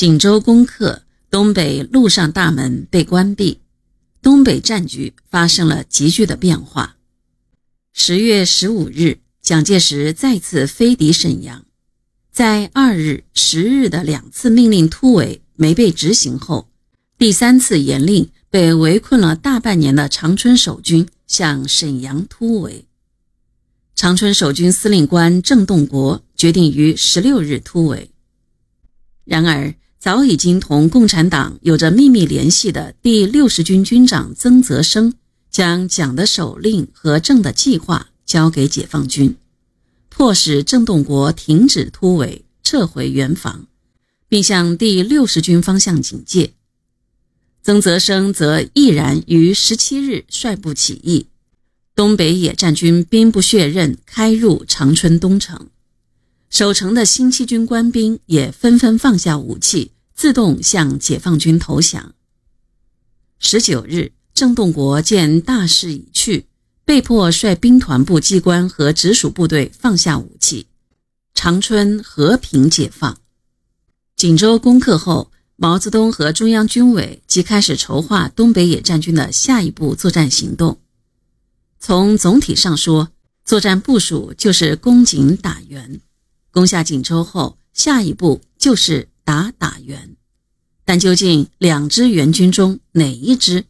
锦州攻克，东北陆上大门被关闭，东北战局发生了急剧的变化。十月十五日，蒋介石再次飞抵沈阳，在二日、十日的两次命令突围没被执行后，第三次严令被围困了大半年的长春守军向沈阳突围。长春守军司令官郑洞国决定于十六日突围。然而，早已经同共产党有着秘密联系的第六十军军长曾泽生，将蒋的手令和郑的计划交给解放军，迫使郑洞国停止突围，撤回原防，并向第六十军方向警戒。曾泽生则毅然于十七日率部起义。东北野战军兵不血刃开入长春东城，守城的新七军官兵也纷纷放下武器，自动向解放军投降。十九日，郑洞国见大势已去，被迫率兵团部机关和直属部队放下武器，长春和平解放。锦州攻克后，毛泽东和中央军委即开始筹划东北野战军的下一步作战行动。从总体上说，作战部署就是攻锦打援。攻下锦州后，下一步就是打打援。但究竟两支援军中哪一支？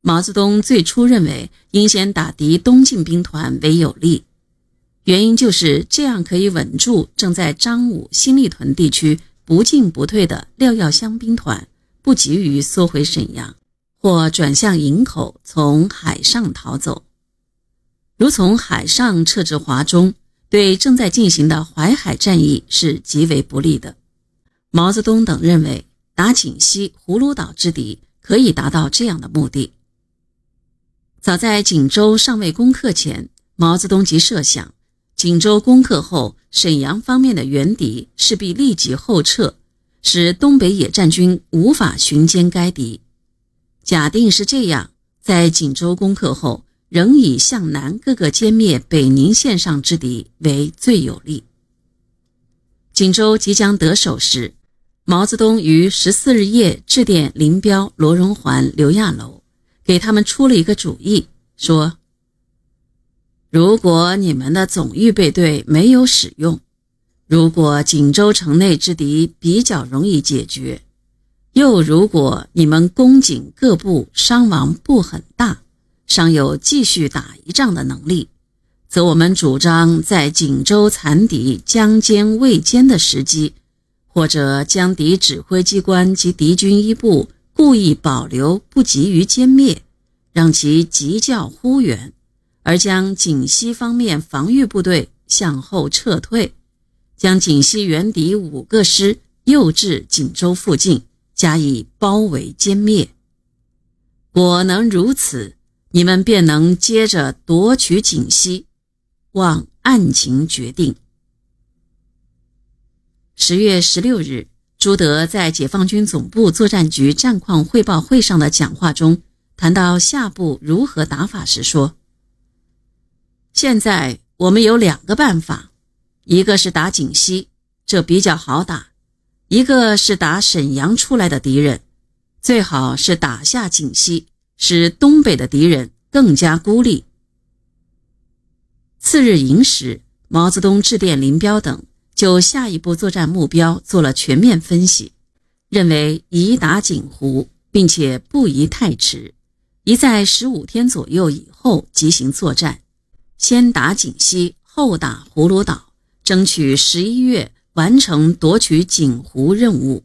毛泽东最初认为应先打敌东进兵团为有利，原因就是这样可以稳住正在张武、新立屯地区不进不退的廖耀湘兵团，不急于缩回沈阳，或转向营口，从海上逃走。如从海上撤至华中，对正在进行的淮海战役是极为不利的。毛泽东等认为，打锦西、葫芦岛之敌可以达到这样的目的。早在锦州尚未攻克前，毛泽东即设想，锦州攻克后，沈阳方面的援敌势必立即后撤，使东北野战军无法寻歼该敌。假定是这样，在锦州攻克后。仍以向南各个歼灭北宁线上之敌为最有利。锦州即将得手时，毛泽东于十四日夜致电林彪、罗荣桓、刘亚楼，给他们出了一个主意，说：“如果你们的总预备队没有使用，如果锦州城内之敌比较容易解决，又如果你们攻锦各部伤亡不很大。”尚有继续打一仗的能力，则我们主张在锦州残敌将歼未歼的时机，或者将敌指挥机关及敌军一部故意保留，不急于歼灭，让其急叫呼援，而将锦西方面防御部队向后撤退，将锦西援敌五个师诱至锦州附近，加以包围歼灭。果能如此。你们便能接着夺取锦西，望案情决定。十月十六日，朱德在解放军总部作战局战况汇报会上的讲话中，谈到下步如何打法时说：“现在我们有两个办法，一个是打锦西，这比较好打；一个是打沈阳出来的敌人，最好是打下锦西。”使东北的敌人更加孤立。次日寅时，毛泽东致电林彪等，就下一步作战目标做了全面分析，认为宜打锦湖，并且不宜太迟，宜在十五天左右以后即行作战，先打锦西，后打葫芦岛，争取十一月完成夺取锦湖任务。